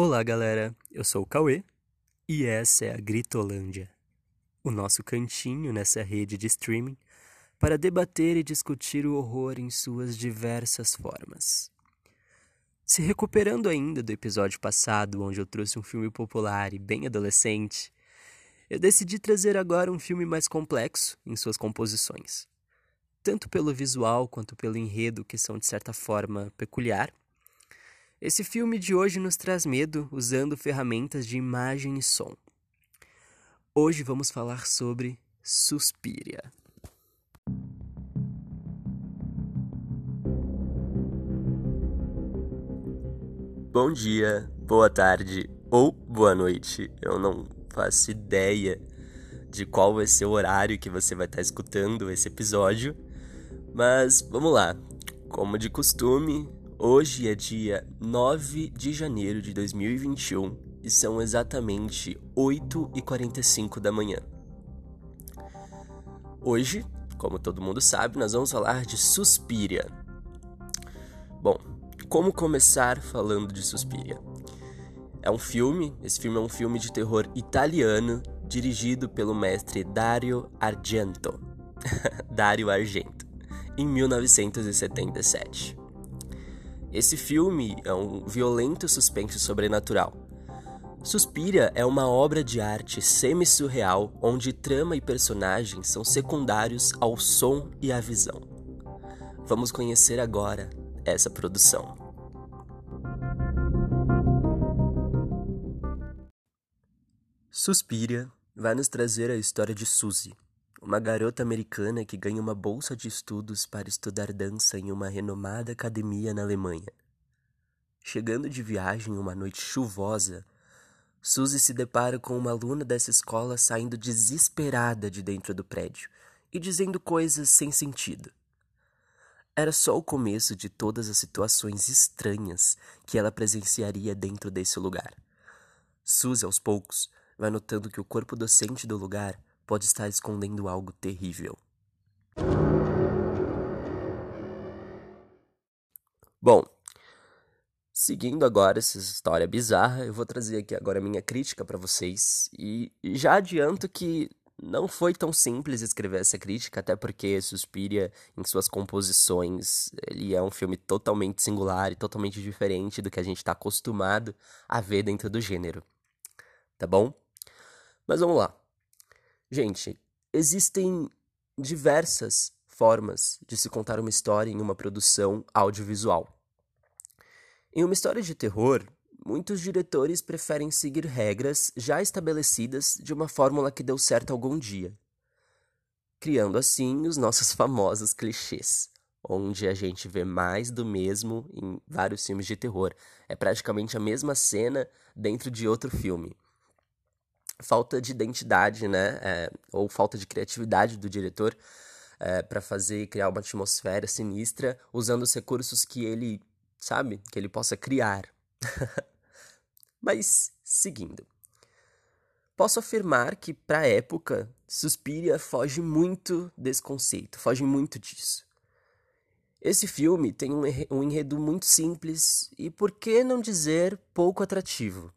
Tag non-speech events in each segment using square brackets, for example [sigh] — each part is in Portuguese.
Olá, galera. Eu sou o Cauê e essa é a Gritolândia, o nosso cantinho nessa rede de streaming para debater e discutir o horror em suas diversas formas. Se recuperando ainda do episódio passado, onde eu trouxe um filme popular e bem adolescente, eu decidi trazer agora um filme mais complexo em suas composições, tanto pelo visual quanto pelo enredo, que são de certa forma peculiar esse filme de hoje nos traz medo usando ferramentas de imagem e som. Hoje vamos falar sobre Suspiria. Bom dia, boa tarde ou boa noite. Eu não faço ideia de qual vai ser o horário que você vai estar escutando esse episódio, mas vamos lá. Como de costume, Hoje é dia 9 de janeiro de 2021 e são exatamente 8h45 da manhã. Hoje, como todo mundo sabe, nós vamos falar de Suspiria. Bom, como começar falando de Suspiria? É um filme, esse filme é um filme de terror italiano dirigido pelo mestre Dario Argento. [laughs] Dario Argento, em 1977. Esse filme é um violento suspense sobrenatural. Suspiria é uma obra de arte semi-surreal onde trama e personagens são secundários ao som e à visão. Vamos conhecer agora essa produção. Suspiria vai nos trazer a história de Suzy, uma garota americana que ganha uma bolsa de estudos para estudar dança em uma renomada academia na Alemanha. Chegando de viagem uma noite chuvosa, Suzy se depara com uma aluna dessa escola saindo desesperada de dentro do prédio e dizendo coisas sem sentido. Era só o começo de todas as situações estranhas que ela presenciaria dentro desse lugar. Suzy, aos poucos, vai notando que o corpo docente do lugar pode estar escondendo algo terrível. Bom, seguindo agora essa história bizarra, eu vou trazer aqui agora a minha crítica para vocês e já adianto que não foi tão simples escrever essa crítica, até porque Suspiria, em suas composições, ele é um filme totalmente singular e totalmente diferente do que a gente está acostumado a ver dentro do gênero. Tá bom? Mas vamos lá. Gente, existem diversas formas de se contar uma história em uma produção audiovisual. Em uma história de terror, muitos diretores preferem seguir regras já estabelecidas de uma fórmula que deu certo algum dia, criando assim os nossos [laughs] famosos clichês, onde a gente vê mais do mesmo em vários filmes de terror. É praticamente a mesma cena dentro de outro filme falta de identidade, né? É, ou falta de criatividade do diretor é, para fazer criar uma atmosfera sinistra usando os recursos que ele sabe que ele possa criar. [laughs] Mas seguindo, posso afirmar que para a época Suspiria foge muito desse conceito, foge muito disso. Esse filme tem um enredo muito simples e, por que não dizer, pouco atrativo.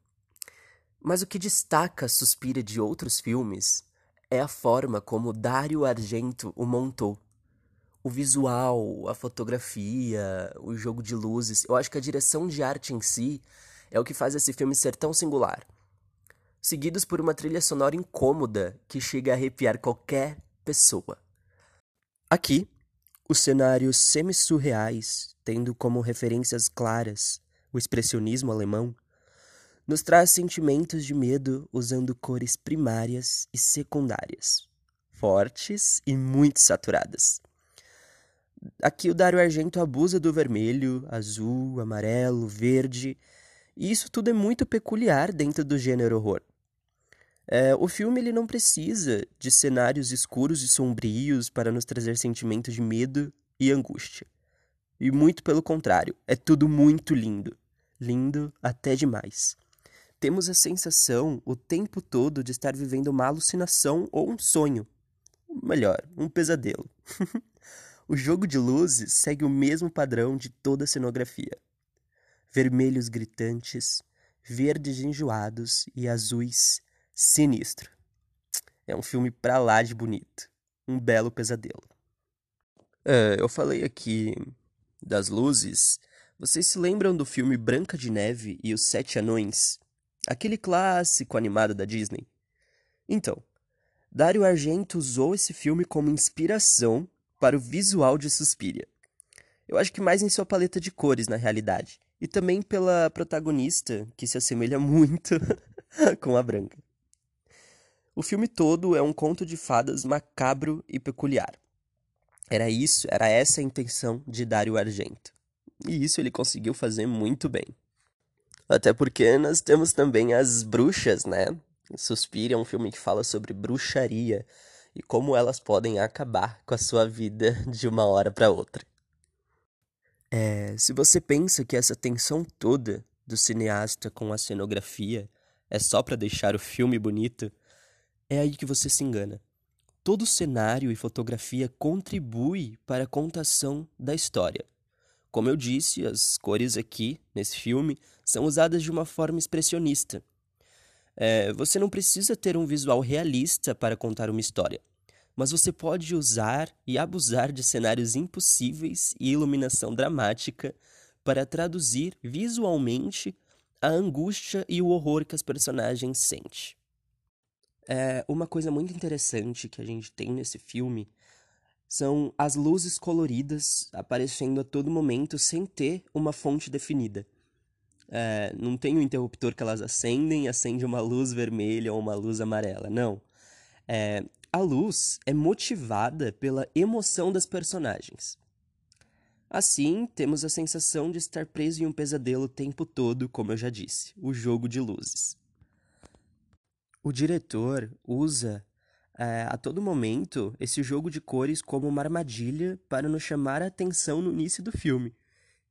Mas o que destaca Suspira de outros filmes é a forma como Dario Argento o montou. O visual, a fotografia, o jogo de luzes. Eu acho que a direção de arte em si é o que faz esse filme ser tão singular. Seguidos por uma trilha sonora incômoda que chega a arrepiar qualquer pessoa. Aqui, os cenários semi-surreais, tendo como referências claras o expressionismo alemão, nos traz sentimentos de medo usando cores primárias e secundárias, fortes e muito saturadas. Aqui o Dario Argento abusa do vermelho, azul, amarelo, verde, e isso tudo é muito peculiar dentro do gênero horror. É, o filme ele não precisa de cenários escuros e sombrios para nos trazer sentimentos de medo e angústia. E muito pelo contrário, é tudo muito lindo. Lindo até demais temos a sensação o tempo todo de estar vivendo uma alucinação ou um sonho. Melhor, um pesadelo. [laughs] o jogo de luzes segue o mesmo padrão de toda a cenografia. Vermelhos gritantes, verdes enjoados e azuis sinistro. É um filme pra lá de bonito. Um belo pesadelo. É, eu falei aqui das luzes. Vocês se lembram do filme Branca de Neve e os Sete Anões? Aquele clássico animado da Disney? Então, Dario Argento usou esse filme como inspiração para o visual de Suspiria. Eu acho que mais em sua paleta de cores, na realidade. E também pela protagonista, que se assemelha [laughs] muito com a branca. O filme todo é um conto de fadas macabro e peculiar. Era isso, era essa a intenção de Dario Argento. E isso ele conseguiu fazer muito bem. Até porque nós temos também as bruxas, né? Suspira é um filme que fala sobre bruxaria e como elas podem acabar com a sua vida [laughs] de uma hora para outra. É, se você pensa que essa tensão toda do cineasta com a cenografia é só para deixar o filme bonito, é aí que você se engana. Todo cenário e fotografia contribui para a contação da história. Como eu disse, as cores aqui, nesse filme, são usadas de uma forma expressionista. É, você não precisa ter um visual realista para contar uma história mas você pode usar e abusar de cenários impossíveis e iluminação dramática para traduzir visualmente a angústia e o horror que as personagens sentem. É, uma coisa muito interessante que a gente tem nesse filme são as luzes coloridas aparecendo a todo momento sem ter uma fonte definida. É, não tem um interruptor que elas acendem, acende uma luz vermelha ou uma luz amarela, não. É, a luz é motivada pela emoção das personagens. Assim, temos a sensação de estar preso em um pesadelo o tempo todo, como eu já disse, o jogo de luzes. O diretor usa é, a todo momento esse jogo de cores como uma armadilha para nos chamar a atenção no início do filme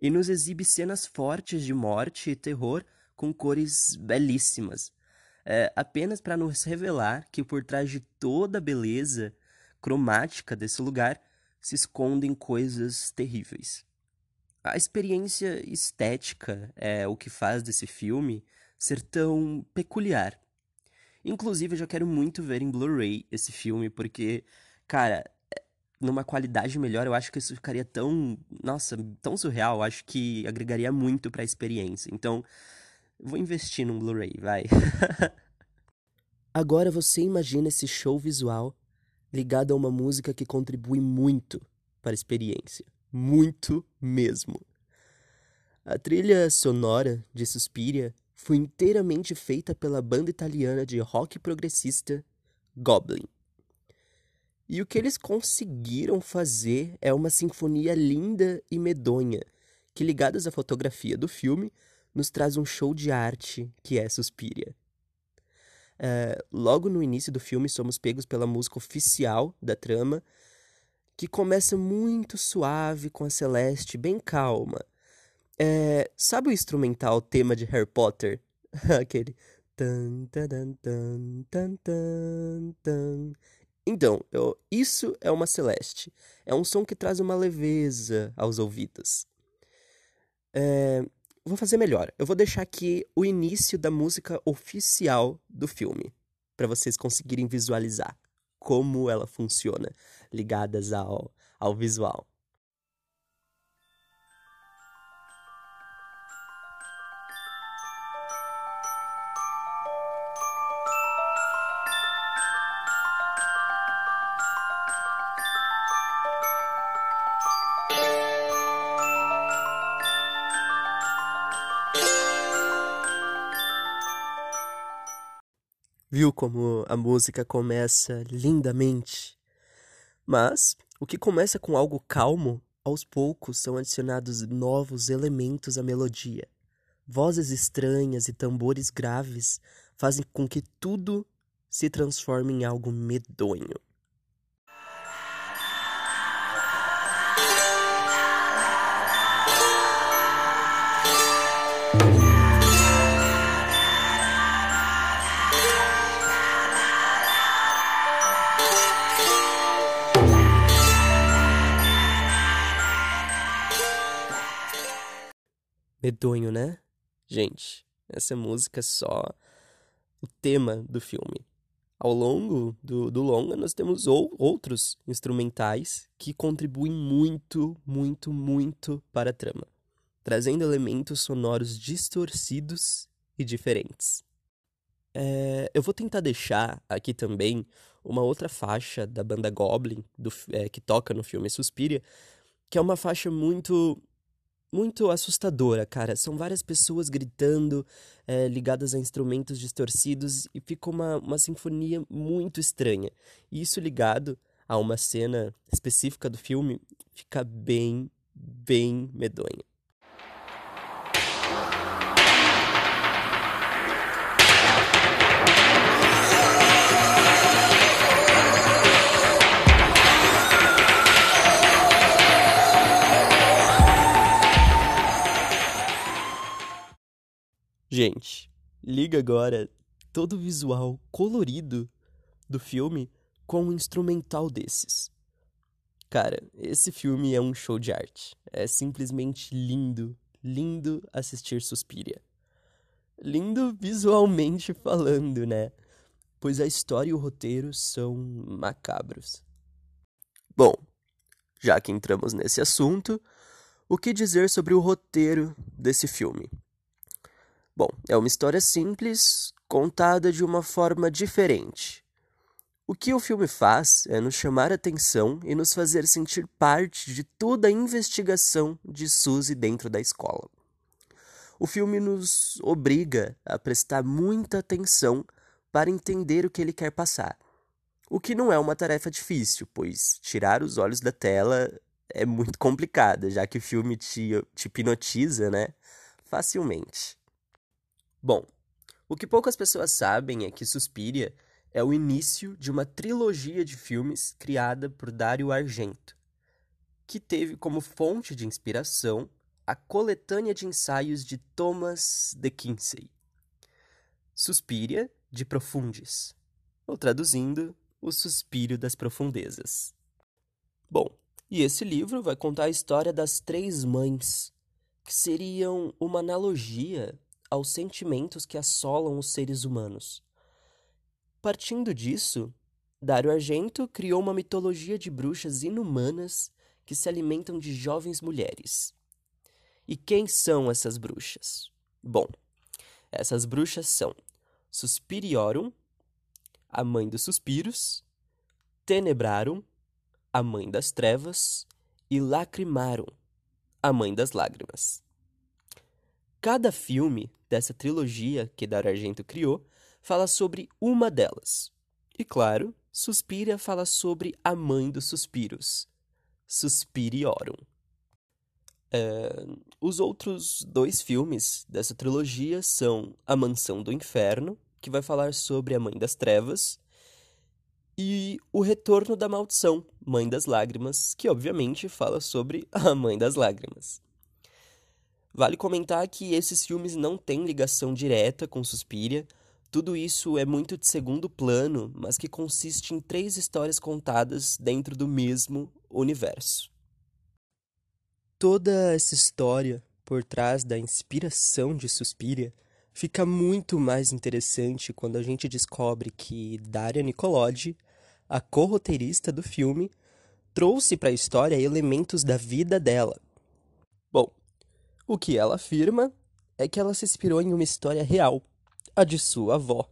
e nos exibe cenas fortes de morte e terror com cores belíssimas, é, apenas para nos revelar que por trás de toda a beleza cromática desse lugar se escondem coisas terríveis. A experiência estética é o que faz desse filme ser tão peculiar. Inclusive, eu já quero muito ver em Blu-ray esse filme, porque, cara, numa qualidade melhor, eu acho que isso ficaria tão, nossa, tão surreal, eu acho que agregaria muito para a experiência. Então, Vou investir num Blu-ray, vai. [laughs] Agora você imagina esse show visual ligado a uma música que contribui muito para a experiência. Muito mesmo. A trilha sonora de Suspiria foi inteiramente feita pela banda italiana de rock progressista Goblin. E o que eles conseguiram fazer é uma sinfonia linda e medonha, que ligadas à fotografia do filme, nos traz um show de arte que é Suspiria. Uh, logo no início do filme, somos pegos pela música oficial da trama, que começa muito suave com a Celeste, bem calma. É, sabe o instrumental tema de Harry Potter? [laughs] Aquele. Então, eu, isso é uma Celeste. É um som que traz uma leveza aos ouvidos. É, vou fazer melhor. Eu vou deixar aqui o início da música oficial do filme, para vocês conseguirem visualizar como ela funciona, ligadas ao, ao visual. Viu como a música começa lindamente? Mas o que começa com algo calmo, aos poucos são adicionados novos elementos à melodia. Vozes estranhas e tambores graves fazem com que tudo se transforme em algo medonho. Medonho, né? Gente, Essa música é só o tema do filme. Ao longo do, do longa, nós temos ou, outros instrumentais que contribuem muito, muito, muito para a trama, trazendo elementos sonoros distorcidos e diferentes. É, eu vou tentar deixar aqui também uma outra faixa da banda Goblin, do, é, que toca no filme Suspiria, que é uma faixa muito muito assustadora, cara. São várias pessoas gritando, é, ligadas a instrumentos distorcidos, e fica uma, uma sinfonia muito estranha. E isso ligado a uma cena específica do filme fica bem, bem medonha. Gente, liga agora todo o visual colorido do filme com um instrumental desses. Cara, esse filme é um show de arte. É simplesmente lindo, lindo assistir Suspiria. Lindo visualmente falando, né? Pois a história e o roteiro são macabros. Bom, já que entramos nesse assunto, o que dizer sobre o roteiro desse filme? Bom, é uma história simples, contada de uma forma diferente. O que o filme faz é nos chamar atenção e nos fazer sentir parte de toda a investigação de Suzy dentro da escola. O filme nos obriga a prestar muita atenção para entender o que ele quer passar. O que não é uma tarefa difícil, pois tirar os olhos da tela é muito complicado, já que o filme te, te hipnotiza, né? Facilmente. Bom, o que poucas pessoas sabem é que Suspiria é o início de uma trilogia de filmes criada por Dario Argento, que teve como fonte de inspiração a coletânea de ensaios de Thomas de Quincey. Suspiria de Profundis, ou traduzindo, O Suspiro das Profundezas. Bom, e esse livro vai contar a história das três mães, que seriam uma analogia aos sentimentos que assolam os seres humanos. Partindo disso, Dario Argento criou uma mitologia de bruxas inumanas que se alimentam de jovens mulheres. E quem são essas bruxas? Bom, essas bruxas são Suspiriorum, a mãe dos suspiros, Tenebrarum, a mãe das trevas, e Lacrimarum, a mãe das lágrimas. Cada filme dessa trilogia que Dario Argento criou fala sobre uma delas. E claro, Suspiria fala sobre a mãe dos suspiros, Suspiriorum. É, os outros dois filmes dessa trilogia são A Mansão do Inferno, que vai falar sobre a Mãe das Trevas, e O Retorno da Maldição, Mãe das Lágrimas, que obviamente fala sobre a Mãe das Lágrimas. Vale comentar que esses filmes não têm ligação direta com Suspiria, tudo isso é muito de segundo plano, mas que consiste em três histórias contadas dentro do mesmo universo. Toda essa história por trás da inspiração de Suspiria fica muito mais interessante quando a gente descobre que Daria Nicolodi, a co-roteirista do filme, trouxe para a história elementos da vida dela. O que ela afirma é que ela se inspirou em uma história real, a de sua avó.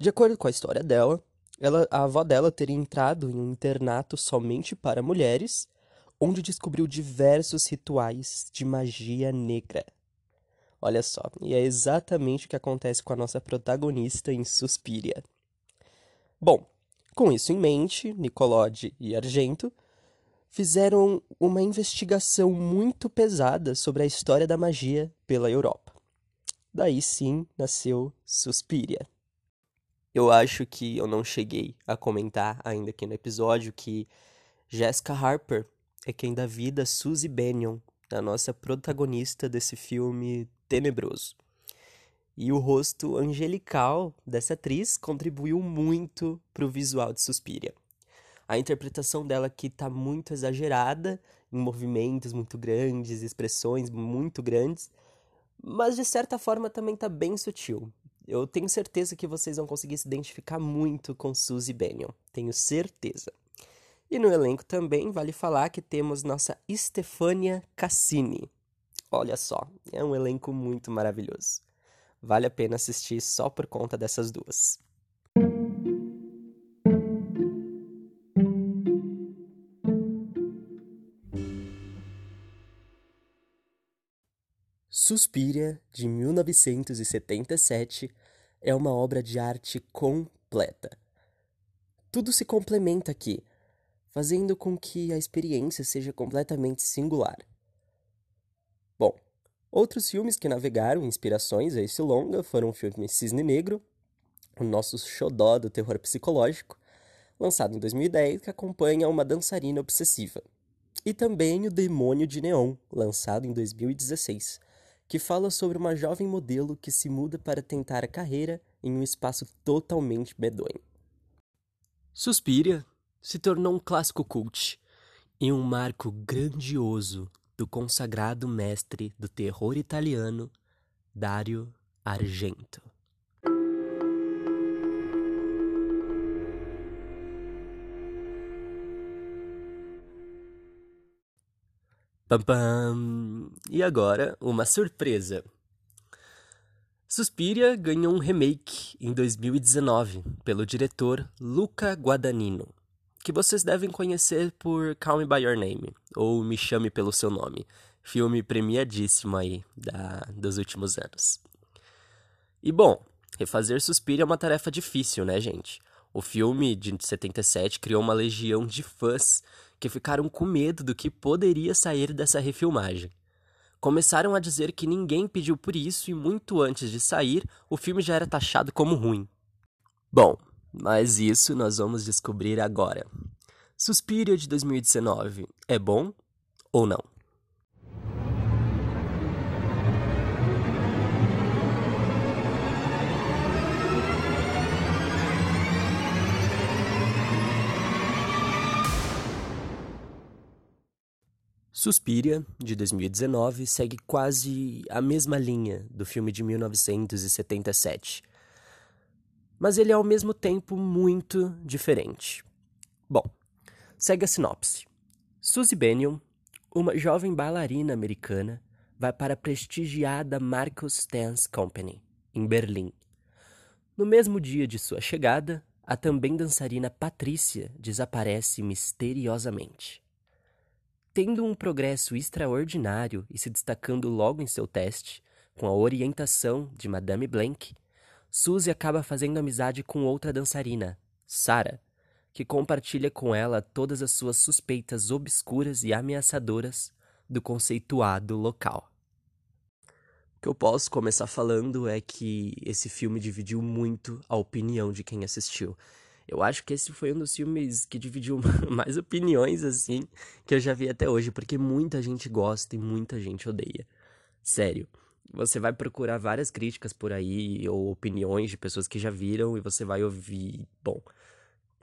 De acordo com a história dela, ela, a avó dela teria entrado em um internato somente para mulheres, onde descobriu diversos rituais de magia negra. Olha só, e é exatamente o que acontece com a nossa protagonista em Suspiria. Bom, com isso em mente, Nicolode e Argento fizeram uma investigação muito pesada sobre a história da magia pela Europa. Daí sim nasceu Suspiria. Eu acho que eu não cheguei a comentar ainda aqui no episódio que Jessica Harper é quem dá vida a Suzy Bennion, a nossa protagonista desse filme tenebroso. E o rosto angelical dessa atriz contribuiu muito para o visual de Suspiria a interpretação dela que tá muito exagerada, em movimentos muito grandes, expressões muito grandes, mas de certa forma também tá bem sutil. Eu tenho certeza que vocês vão conseguir se identificar muito com Suzy Bennion, tenho certeza. E no elenco também vale falar que temos nossa Stefania Cassini. Olha só, é um elenco muito maravilhoso. Vale a pena assistir só por conta dessas duas. Suspiria, de 1977, é uma obra de arte completa. Tudo se complementa aqui, fazendo com que a experiência seja completamente singular. Bom, outros filmes que navegaram inspirações a esse longa foram o filme Cisne Negro, o nosso xodó do terror psicológico, lançado em 2010, que acompanha uma dançarina obsessiva, e também O Demônio de Neon, lançado em 2016, que fala sobre uma jovem modelo que se muda para tentar a carreira em um espaço totalmente medonho. Suspiria se tornou um clássico cult e um marco grandioso do consagrado mestre do terror italiano Dario Argento. Pam, pam. E agora, uma surpresa. Suspiria ganhou um remake em 2019 pelo diretor Luca Guadagnino, que vocês devem conhecer por Call Me By Your Name, ou Me Chame Pelo Seu Nome, filme premiadíssimo aí da, dos últimos anos. E bom, refazer Suspiria é uma tarefa difícil, né, gente? O filme de 77 criou uma legião de fãs que ficaram com medo do que poderia sair dessa refilmagem. Começaram a dizer que ninguém pediu por isso e muito antes de sair, o filme já era taxado como ruim. Bom, mas isso nós vamos descobrir agora. Suspiria de 2019 é bom ou não? Suspiria, de 2019, segue quase a mesma linha do filme de 1977. Mas ele é ao mesmo tempo muito diferente. Bom, segue a sinopse. Suzy Bennion, uma jovem bailarina americana, vai para a prestigiada Marcus Dance Company, em Berlim. No mesmo dia de sua chegada, a também dançarina Patrícia desaparece misteriosamente. Tendo um progresso extraordinário e se destacando logo em seu teste, com a orientação de Madame Blank, Suzy acaba fazendo amizade com outra dançarina, Sarah, que compartilha com ela todas as suas suspeitas obscuras e ameaçadoras do conceituado local. O que eu posso começar falando é que esse filme dividiu muito a opinião de quem assistiu. Eu acho que esse foi um dos filmes que dividiu [laughs] mais opiniões, assim, que eu já vi até hoje, porque muita gente gosta e muita gente odeia. Sério. Você vai procurar várias críticas por aí, ou opiniões de pessoas que já viram, e você vai ouvir, bom,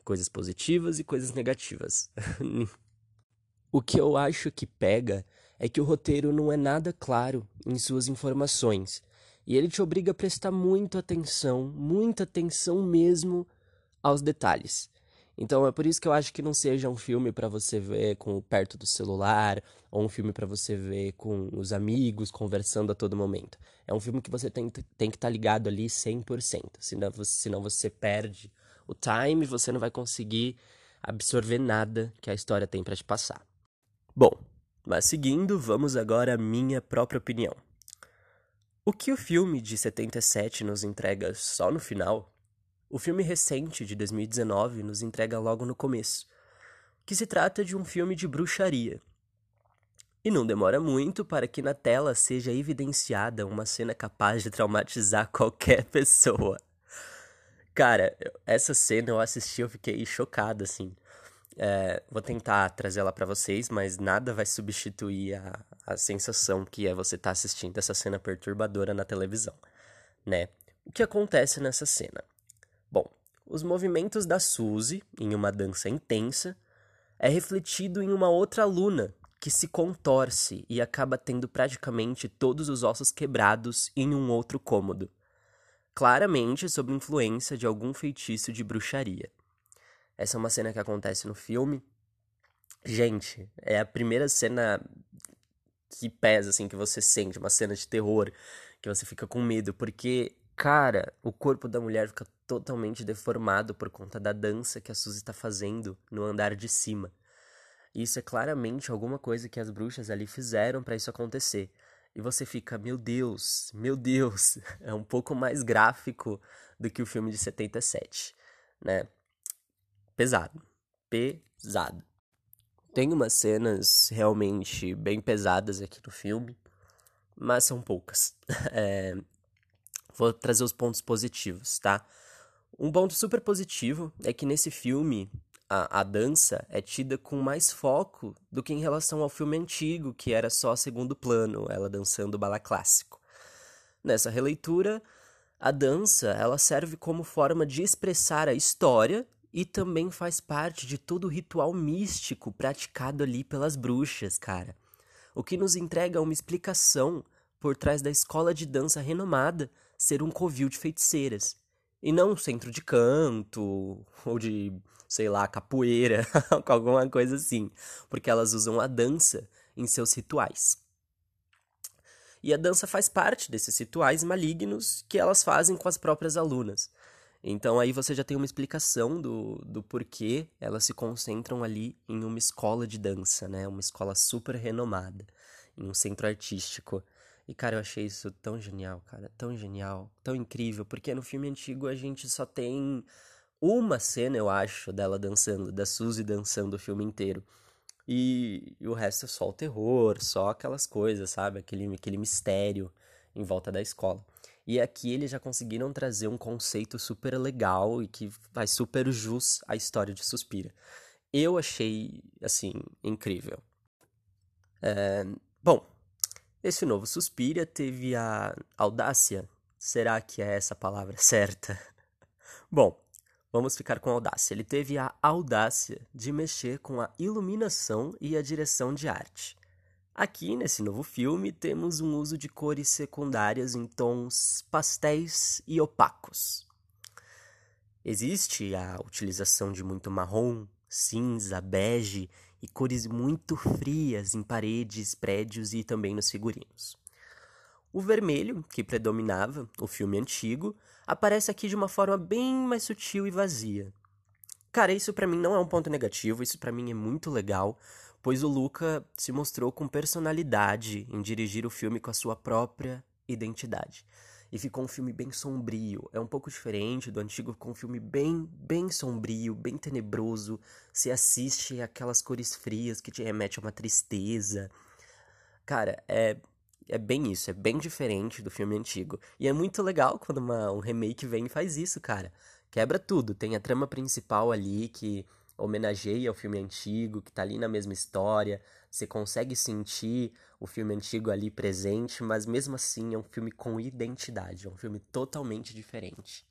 coisas positivas e coisas negativas. [laughs] o que eu acho que pega é que o roteiro não é nada claro em suas informações. E ele te obriga a prestar muita atenção, muita atenção mesmo aos detalhes. Então é por isso que eu acho que não seja um filme para você ver com perto do celular ou um filme para você ver com os amigos conversando a todo momento. É um filme que você tem, tem que estar tá ligado ali 100%, senão você, senão você perde o time e você não vai conseguir absorver nada que a história tem para te passar. Bom, mas seguindo, vamos agora à minha própria opinião. O que o filme de 77 nos entrega só no final o filme recente de 2019 nos entrega logo no começo, que se trata de um filme de bruxaria. E não demora muito para que na tela seja evidenciada uma cena capaz de traumatizar [laughs] qualquer pessoa. Cara, essa cena eu assisti, eu fiquei chocado, assim. É, vou tentar trazer ela para vocês, mas nada vai substituir a, a sensação que é você estar tá assistindo essa cena perturbadora na televisão, né? O que acontece nessa cena? Bom, os movimentos da Suzy, em uma dança intensa, é refletido em uma outra aluna, que se contorce e acaba tendo praticamente todos os ossos quebrados em um outro cômodo. Claramente sob influência de algum feitiço de bruxaria. Essa é uma cena que acontece no filme. Gente, é a primeira cena que pesa, assim, que você sente, uma cena de terror, que você fica com medo, porque, cara, o corpo da mulher fica totalmente deformado por conta da dança que a Suzy tá fazendo no andar de cima. Isso é claramente alguma coisa que as bruxas ali fizeram para isso acontecer. E você fica, meu Deus, meu Deus, [laughs] é um pouco mais gráfico do que o filme de 77, né? Pesado, pesado. Tem umas cenas realmente bem pesadas aqui no filme, mas são poucas. [laughs] É... Vou trazer os pontos positivos, tá? Um ponto super positivo é que nesse filme a, a dança é tida com mais foco do que em relação ao filme antigo, que era só segundo plano, ela dançando bala clássico. Nessa releitura, a dança ela serve como forma de expressar a história e também faz parte de todo o ritual místico praticado ali pelas bruxas, cara. O que nos entrega uma explicação por trás da escola de dança renomada ser um covil de feiticeiras, e não um centro de canto ou de sei lá, capoeira, [laughs] alguma coisa assim, porque elas usam a dança em seus rituais. E a dança faz parte desses rituais malignos que elas fazem com as próprias alunas. Então aí você já tem uma explicação do, do porquê elas se concentram ali em uma escola de dança, né? Uma escola super renomada, em um centro artístico. E cara, eu achei isso tão genial, cara, tão genial, tão incrível, porque no filme antigo a gente só tem uma cena, eu acho, dela dançando, da Suzy dançando o filme inteiro. E, e, o resto é só o terror, só aquelas coisas, sabe? Aquele, aquele mistério em volta da escola. E aqui eles já conseguiram trazer um conceito super legal e que faz super jus à história de Suspira. Eu achei, assim, incrível. É, bom, esse novo Suspira teve a audácia. Será que é essa palavra certa? [laughs] Bom, Vamos ficar com audácia. Ele teve a audácia de mexer com a iluminação e a direção de arte. Aqui, nesse novo filme, temos um uso de cores secundárias em tons pastéis e opacos. Existe a utilização de muito marrom, cinza, bege e cores muito frias em paredes, prédios e também nos figurinos. O vermelho, que predominava o filme antigo, aparece aqui de uma forma bem mais sutil e vazia. Cara, isso para mim não é um ponto negativo, isso para mim é muito legal, pois o Luca se mostrou com personalidade em dirigir o filme com a sua própria identidade. E ficou um filme bem sombrio, é um pouco diferente do antigo, ficou um filme bem, bem sombrio, bem tenebroso. Se assiste aquelas cores frias que te remete a uma tristeza. Cara, é é bem isso, é bem diferente do filme antigo. E é muito legal quando uma, um remake vem e faz isso, cara. Quebra tudo. Tem a trama principal ali que homenageia o filme antigo, que tá ali na mesma história. Você consegue sentir o filme antigo ali presente, mas mesmo assim é um filme com identidade, é um filme totalmente diferente.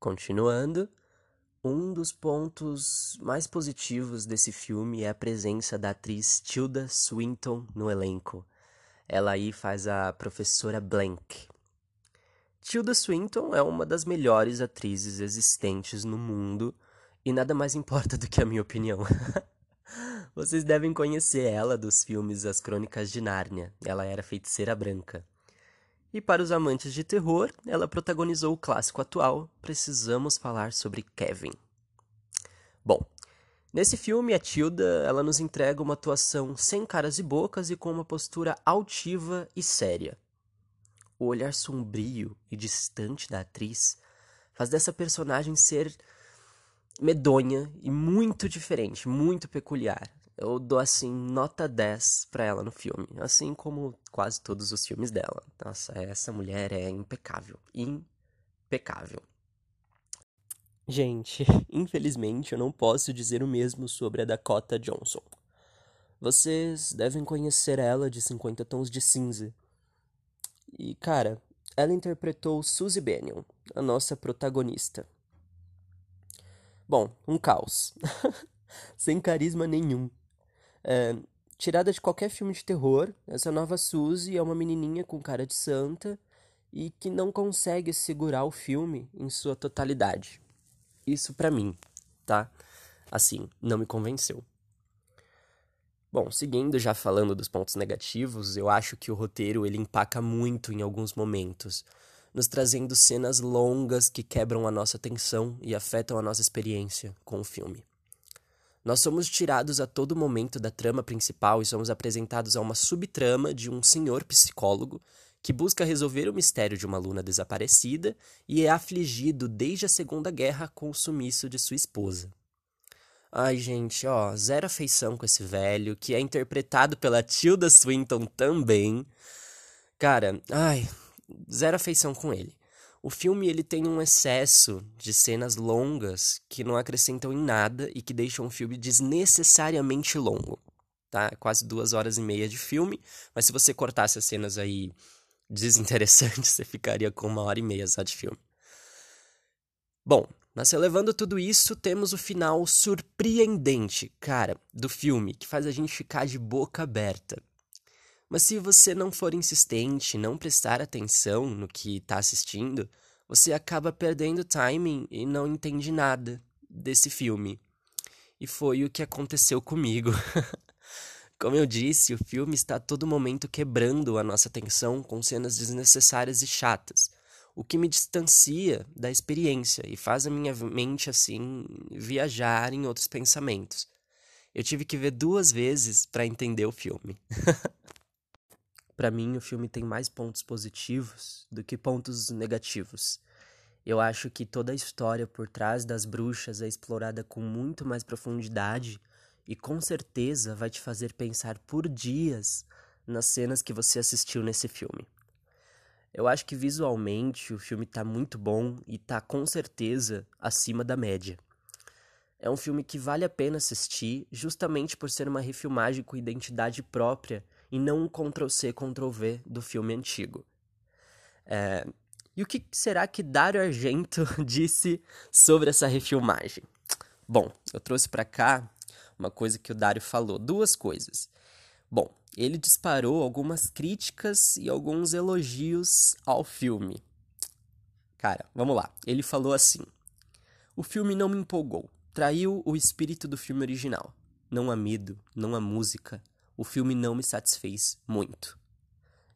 Continuando, um dos pontos mais positivos desse filme é a presença da atriz Tilda Swinton no elenco. Ela aí faz a professora Blank. Tilda Swinton é uma das melhores atrizes existentes no mundo e nada mais [laughs] importa do que a minha opinião. [laughs] Vocês devem conhecer ela dos filmes As Crônicas de Nárnia. Ela era feiticeira branca. E para os amantes de terror, ela protagonizou o clássico atual Precisamos Falar sobre Kevin. Bom, Nesse filme, a Tilda ela nos entrega uma atuação sem caras e bocas e com uma postura altiva e séria. O olhar sombrio e distante da atriz faz dessa personagem ser medonha e muito diferente, muito peculiar. Eu dou assim nota 10 para ela no filme, assim como quase todos os filmes dela. Nossa, essa mulher é impecável, impecável. Gente, [laughs] infelizmente eu não posso dizer o mesmo sobre a Dakota Johnson. Vocês devem conhecer ela de 50 Tons de Cinza. E, cara, ela interpretou Suzy Bennion, a nossa protagonista. Bom, um caos. [laughs] Sem carisma nenhum. É, tirada de qualquer filme de terror, essa nova Suzy é uma menininha com cara de santa e que não consegue segurar o filme em sua totalidade. Isso para mim, tá? Assim, não me convenceu. Bom, seguindo já falando dos pontos negativos, eu acho que o roteiro ele empaca muito em alguns momentos, nos trazendo cenas longas que quebram a nossa atenção e afetam a nossa experiência com o filme. Nós somos tirados a todo momento da trama principal e somos apresentados a uma subtrama de um senhor psicólogo que busca resolver o mistério de uma aluna desaparecida e é afligido desde a Segunda Guerra com o sumiço de sua esposa. Ai, gente, ó, zero afeição com esse velho, que é interpretado pela Tilda Swinton também. Cara, ai, zero afeição com ele. O filme ele tem um excesso de cenas longas que não acrescentam em nada e que deixam o filme desnecessariamente longo. Tá? Quase duas horas e meia de filme, mas se você cortasse as cenas aí desinteressantes, [laughs] você ficaria com uma hora e meia só de filme. Bom, mas relevando tudo isso, temos o final surpreendente, cara, do filme, que faz a gente ficar de boca aberta. Mas se você não for insistente, não prestar atenção no que está assistindo, você acaba perdendo timing e não entende nada desse filme. E foi o que aconteceu comigo. [laughs] Como eu disse, o filme está a todo momento quebrando a nossa atenção com cenas desnecessárias e chatas, o que me distancia da experiência e faz a minha mente assim viajar em outros pensamentos. Eu tive que ver duas vezes para entender o filme. [laughs] Para mim, o filme tem mais pontos positivos do que pontos negativos. Eu acho que toda a história por trás das bruxas é explorada com muito mais profundidade e com certeza vai te fazer pensar por dias nas cenas que você assistiu nesse filme. Eu acho que visualmente o filme tá muito bom e tá com certeza acima da média. É um filme que vale a pena assistir justamente por ser uma refilmagem com identidade própria e não um Ctrl-C, Ctrl-V do filme antigo. É... E o que será que Dario Argento [laughs] disse sobre essa refilmagem? Bom, eu trouxe para cá uma coisa que o Dario falou, duas coisas. Bom, ele disparou algumas críticas e alguns elogios ao filme. Cara, vamos lá. Ele falou assim: O filme não me empolgou, traiu o espírito do filme original. Não há medo, não há música, o filme não me satisfez muito.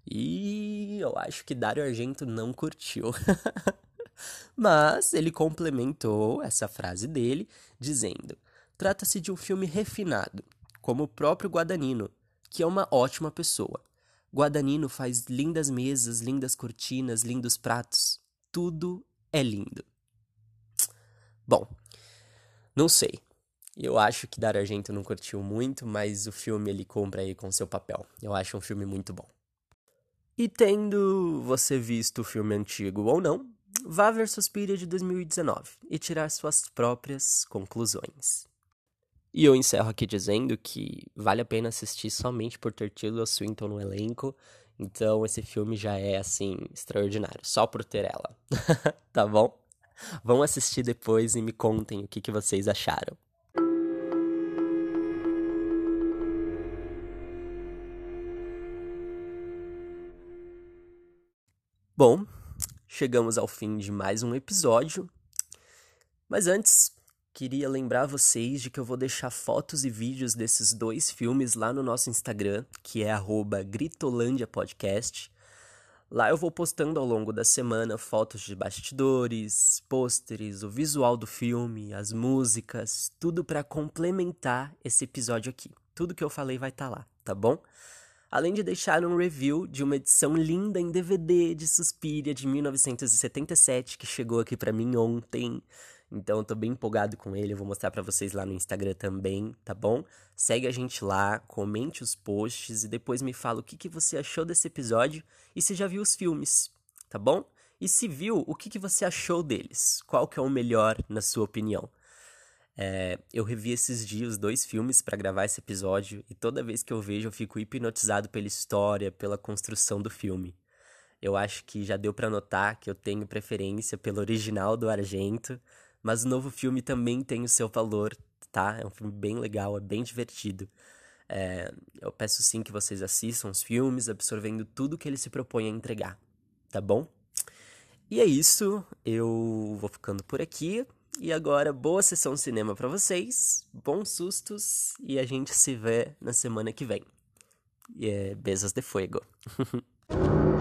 E eu acho que Dario Argento não curtiu. [laughs] Mas ele complementou essa frase dele dizendo: Trata-se de um filme refinado, como o próprio Guadagnino, que é uma ótima pessoa. Guadagnino faz lindas mesas, lindas cortinas, lindos pratos. Tudo é lindo. Bom, não sei. Eu acho que Dario Argento não curtiu muito, mas o filme ele compra aí com seu papel. Eu acho um filme muito bom. E tendo você visto o filme antigo ou não, vá ver Suspiria de 2019 e tirar suas próprias conclusões. E eu encerro aqui dizendo que vale a pena assistir somente por ter Tilda Swinton no elenco. Então esse filme já é assim extraordinário, só por ter ela. [laughs] tá bom? Vão assistir depois e me contem o que, que vocês acharam. Bom, chegamos ao fim de mais um episódio. Mas antes, queria lembrar vocês de que eu vou deixar fotos e vídeos desses dois filmes lá no nosso Instagram, que é @gritolândia_podcast. Lá eu vou postando ao longo da semana fotos de bastidores, pôsteres, o visual do filme, as músicas, tudo para complementar esse episódio aqui. Tudo que eu falei vai estar tá lá, tá bom? Além de deixar um review de uma edição linda em DVD de Suspiria de 1977 que chegou aqui para mim ontem. Então eu tô bem empolgado com ele, eu vou mostrar para vocês lá no Instagram também, tá bom? Segue a gente lá, comente os posts e depois me fala o que, que você achou desse episódio e se já viu os filmes, tá bom? E se viu, o que, que você achou deles? Qual que é o melhor na sua opinião? É, eu revi esses dias dois filmes para gravar esse episódio e toda vez que eu vejo eu fico hipnotizado pela história, pela construção do filme. Eu acho que já deu para notar que eu tenho preferência pelo original do Argento, mas o novo filme também tem o seu valor, tá? É um filme bem legal, é bem divertido. É, eu peço sim que vocês assistam os filmes, absorvendo tudo que ele se propõe a entregar, tá bom? E é isso, eu vou ficando por aqui. E agora, boa sessão cinema para vocês, bons sustos e a gente se vê na semana que vem. E é, beijos de fuego. [laughs]